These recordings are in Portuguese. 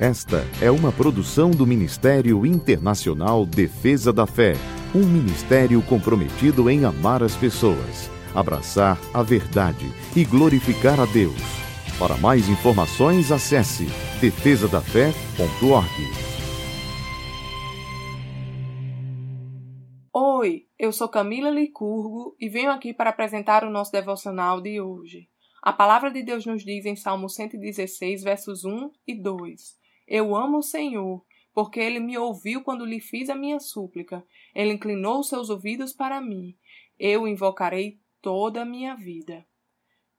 Esta é uma produção do Ministério Internacional Defesa da Fé, um ministério comprometido em amar as pessoas, abraçar a verdade e glorificar a Deus. Para mais informações, acesse defesadafé.org. Oi, eu sou Camila Licurgo e venho aqui para apresentar o nosso devocional de hoje. A palavra de Deus nos diz em Salmo 116, versos 1 e 2: eu amo o Senhor, porque ele me ouviu quando lhe fiz a minha súplica. Ele inclinou seus ouvidos para mim. Eu invocarei toda a minha vida.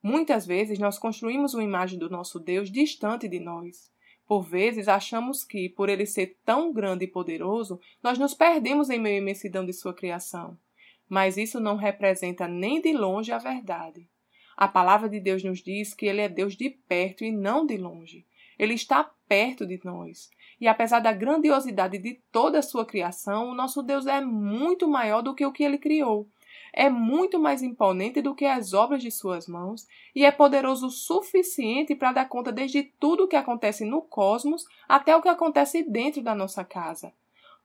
Muitas vezes nós construímos uma imagem do nosso Deus distante de nós. Por vezes achamos que, por ele ser tão grande e poderoso, nós nos perdemos em meio à imensidão de sua criação. Mas isso não representa nem de longe a verdade. A palavra de Deus nos diz que ele é Deus de perto e não de longe. Ele está perto de nós. E apesar da grandiosidade de toda a sua criação, o nosso Deus é muito maior do que o que ele criou. É muito mais imponente do que as obras de suas mãos e é poderoso o suficiente para dar conta desde tudo o que acontece no cosmos até o que acontece dentro da nossa casa.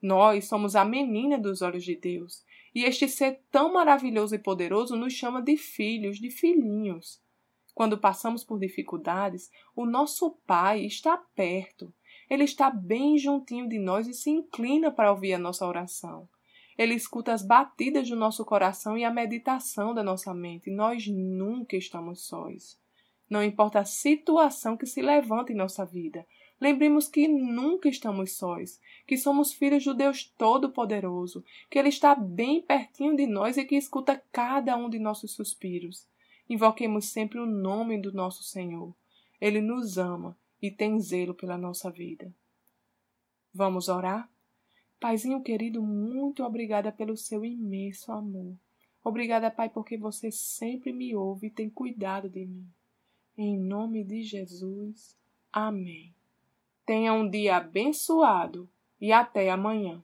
Nós somos a menina dos olhos de Deus, e este ser tão maravilhoso e poderoso nos chama de filhos, de filhinhos. Quando passamos por dificuldades, o nosso Pai está perto. Ele está bem juntinho de nós e se inclina para ouvir a nossa oração. Ele escuta as batidas do nosso coração e a meditação da nossa mente. Nós nunca estamos sós. Não importa a situação que se levanta em nossa vida, lembremos que nunca estamos sós, que somos filhos do Deus Todo-Poderoso, que Ele está bem pertinho de nós e que escuta cada um de nossos suspiros. Invoquemos sempre o nome do nosso Senhor. Ele nos ama e tem zelo pela nossa vida. Vamos orar? Paizinho querido, muito obrigada pelo seu imenso amor. Obrigada, Pai, porque você sempre me ouve e tem cuidado de mim. Em nome de Jesus. Amém. Tenha um dia abençoado e até amanhã.